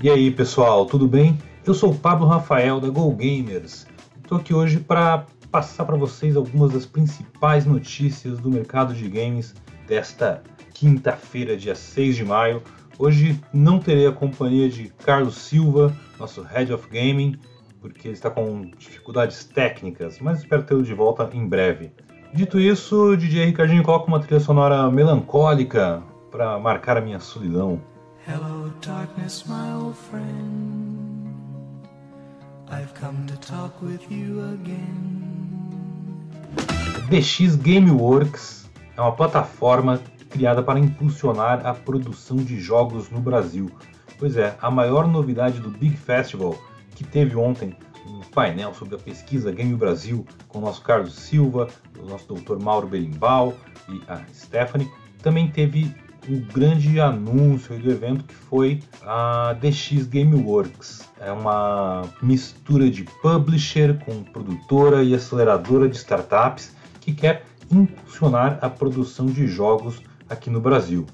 E aí pessoal, tudo bem? Eu sou o Pablo Rafael da Go Gamers. Estou aqui hoje para passar para vocês algumas das principais notícias do mercado de games desta quinta-feira, dia 6 de maio. Hoje não terei a companhia de Carlos Silva, nosso Head of Gaming, porque ele está com dificuldades técnicas, mas espero tê-lo de volta em breve. Dito isso, DJ Ricardinho coloca uma trilha sonora melancólica para marcar a minha solidão. Hello, darkness, my old friend. I've come to talk with you again. DX Gameworks é uma plataforma criada para impulsionar a produção de jogos no Brasil. Pois é, a maior novidade do Big Festival, que teve ontem um painel sobre a pesquisa Game Brasil com o nosso Carlos Silva, o nosso doutor Mauro Berimbau e a Stephanie, também teve o grande anúncio do evento que foi a DX Gameworks. É uma mistura de publisher com produtora e aceleradora de startups que quer impulsionar a produção de jogos aqui no Brasil.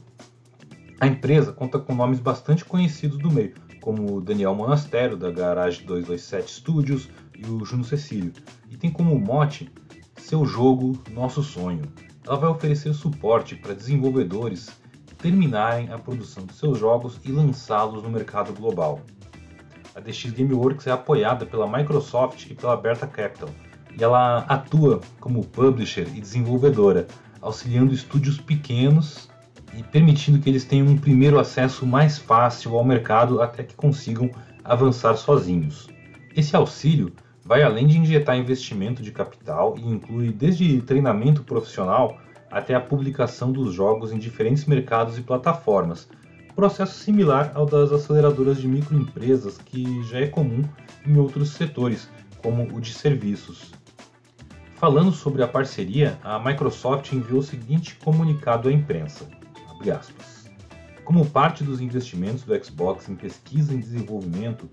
A empresa conta com nomes bastante conhecidos do meio, como Daniel Monastério, da Garage 227 Studios, e o Juno Cecílio, e tem como mote seu jogo, nosso sonho. Ela vai oferecer suporte para desenvolvedores terminarem a produção de seus jogos e lançá-los no mercado global. A DX Gameworks é apoiada pela Microsoft e pela Berta Capital, e ela atua como publisher e desenvolvedora, auxiliando estúdios pequenos e permitindo que eles tenham um primeiro acesso mais fácil ao mercado até que consigam avançar sozinhos. Esse auxílio vai além de injetar investimento de capital e inclui desde treinamento profissional até a publicação dos jogos em diferentes mercados e plataformas, processo similar ao das aceleradoras de microempresas que já é comum em outros setores, como o de serviços. Falando sobre a parceria, a Microsoft enviou o seguinte comunicado à imprensa: Como parte dos investimentos do Xbox em pesquisa e desenvolvimento,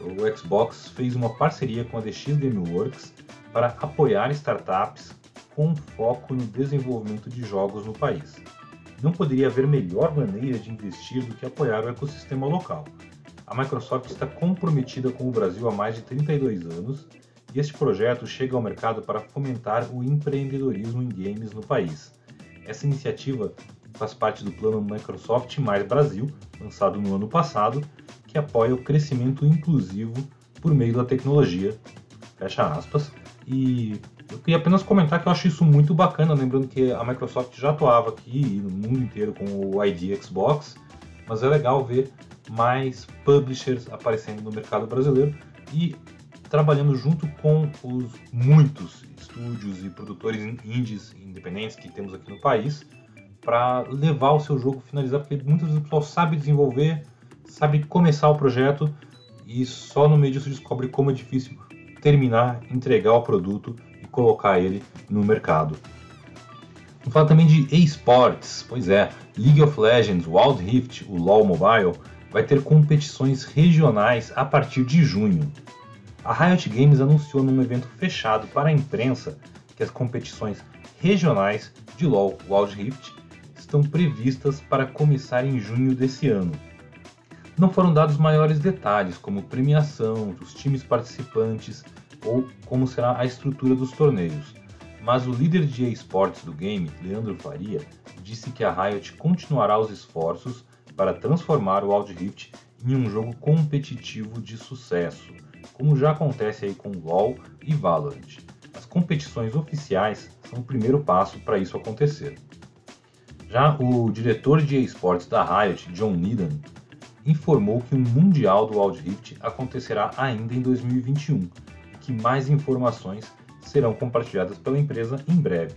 o Xbox fez uma parceria com a DX Gameworks para apoiar startups com foco no desenvolvimento de jogos no país. Não poderia haver melhor maneira de investir do que apoiar o ecossistema local. A Microsoft está comprometida com o Brasil há mais de 32 anos e este projeto chega ao mercado para fomentar o empreendedorismo em games no país. Essa iniciativa faz parte do plano Microsoft Mais Brasil, lançado no ano passado, que apoia o crescimento inclusivo por meio da tecnologia, fecha aspas, e eu queria apenas comentar que eu acho isso muito bacana, lembrando que a Microsoft já atuava aqui no mundo inteiro com o ID Xbox, mas é legal ver mais publishers aparecendo no mercado brasileiro e trabalhando junto com os muitos estúdios e produtores indies independentes que temos aqui no país para levar o seu jogo finalizar, porque muitas vezes o pessoal sabe desenvolver, sabe começar o projeto e só no meio disso descobre como é difícil terminar, entregar o produto colocar ele no mercado. Vamos falar também de esports, pois é, League of Legends, Wild Rift, o LoL Mobile, vai ter competições regionais a partir de junho. A Riot Games anunciou num evento fechado para a imprensa que as competições regionais de LoL Wild Rift estão previstas para começar em junho desse ano. Não foram dados maiores detalhes, como premiação, os times participantes, ou como será a estrutura dos torneios. Mas o líder de esportes do game, Leandro Faria, disse que a Riot continuará os esforços para transformar o Wild Rift em um jogo competitivo de sucesso, como já acontece aí com LoL e Valorant. As competições oficiais são o primeiro passo para isso acontecer. Já o diretor de esportes da Riot, John Needham, informou que o Mundial do Wild Rift acontecerá ainda em 2021 que mais informações serão compartilhadas pela empresa em breve.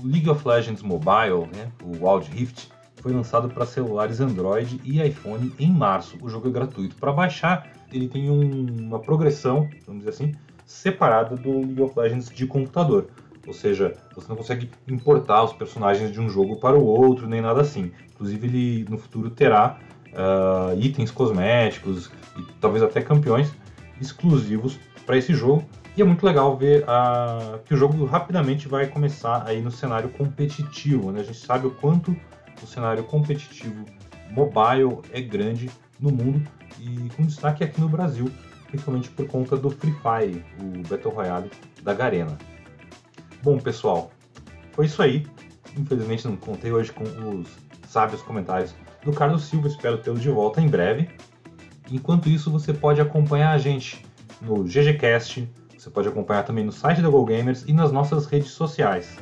O League of Legends Mobile, né, o Wild Rift, foi lançado para celulares Android e iPhone em março. O jogo é gratuito. Para baixar, ele tem um, uma progressão, vamos dizer assim, separada do League of Legends de computador. Ou seja, você não consegue importar os personagens de um jogo para o outro, nem nada assim. Inclusive, ele no futuro terá uh, itens cosméticos e talvez até campeões exclusivos para esse jogo. E é muito legal ver a, que o jogo rapidamente vai começar aí no cenário competitivo. Né? A gente sabe o quanto o cenário competitivo mobile é grande no mundo e com destaque aqui no Brasil, principalmente por conta do Free Fire, o Battle Royale da Garena. Bom, pessoal, foi isso aí. Infelizmente não contei hoje com os sábios comentários do Carlos Silva, espero tê-lo de volta em breve. Enquanto isso, você pode acompanhar a gente no GGCast, você pode acompanhar também no site da GoGamers e nas nossas redes sociais.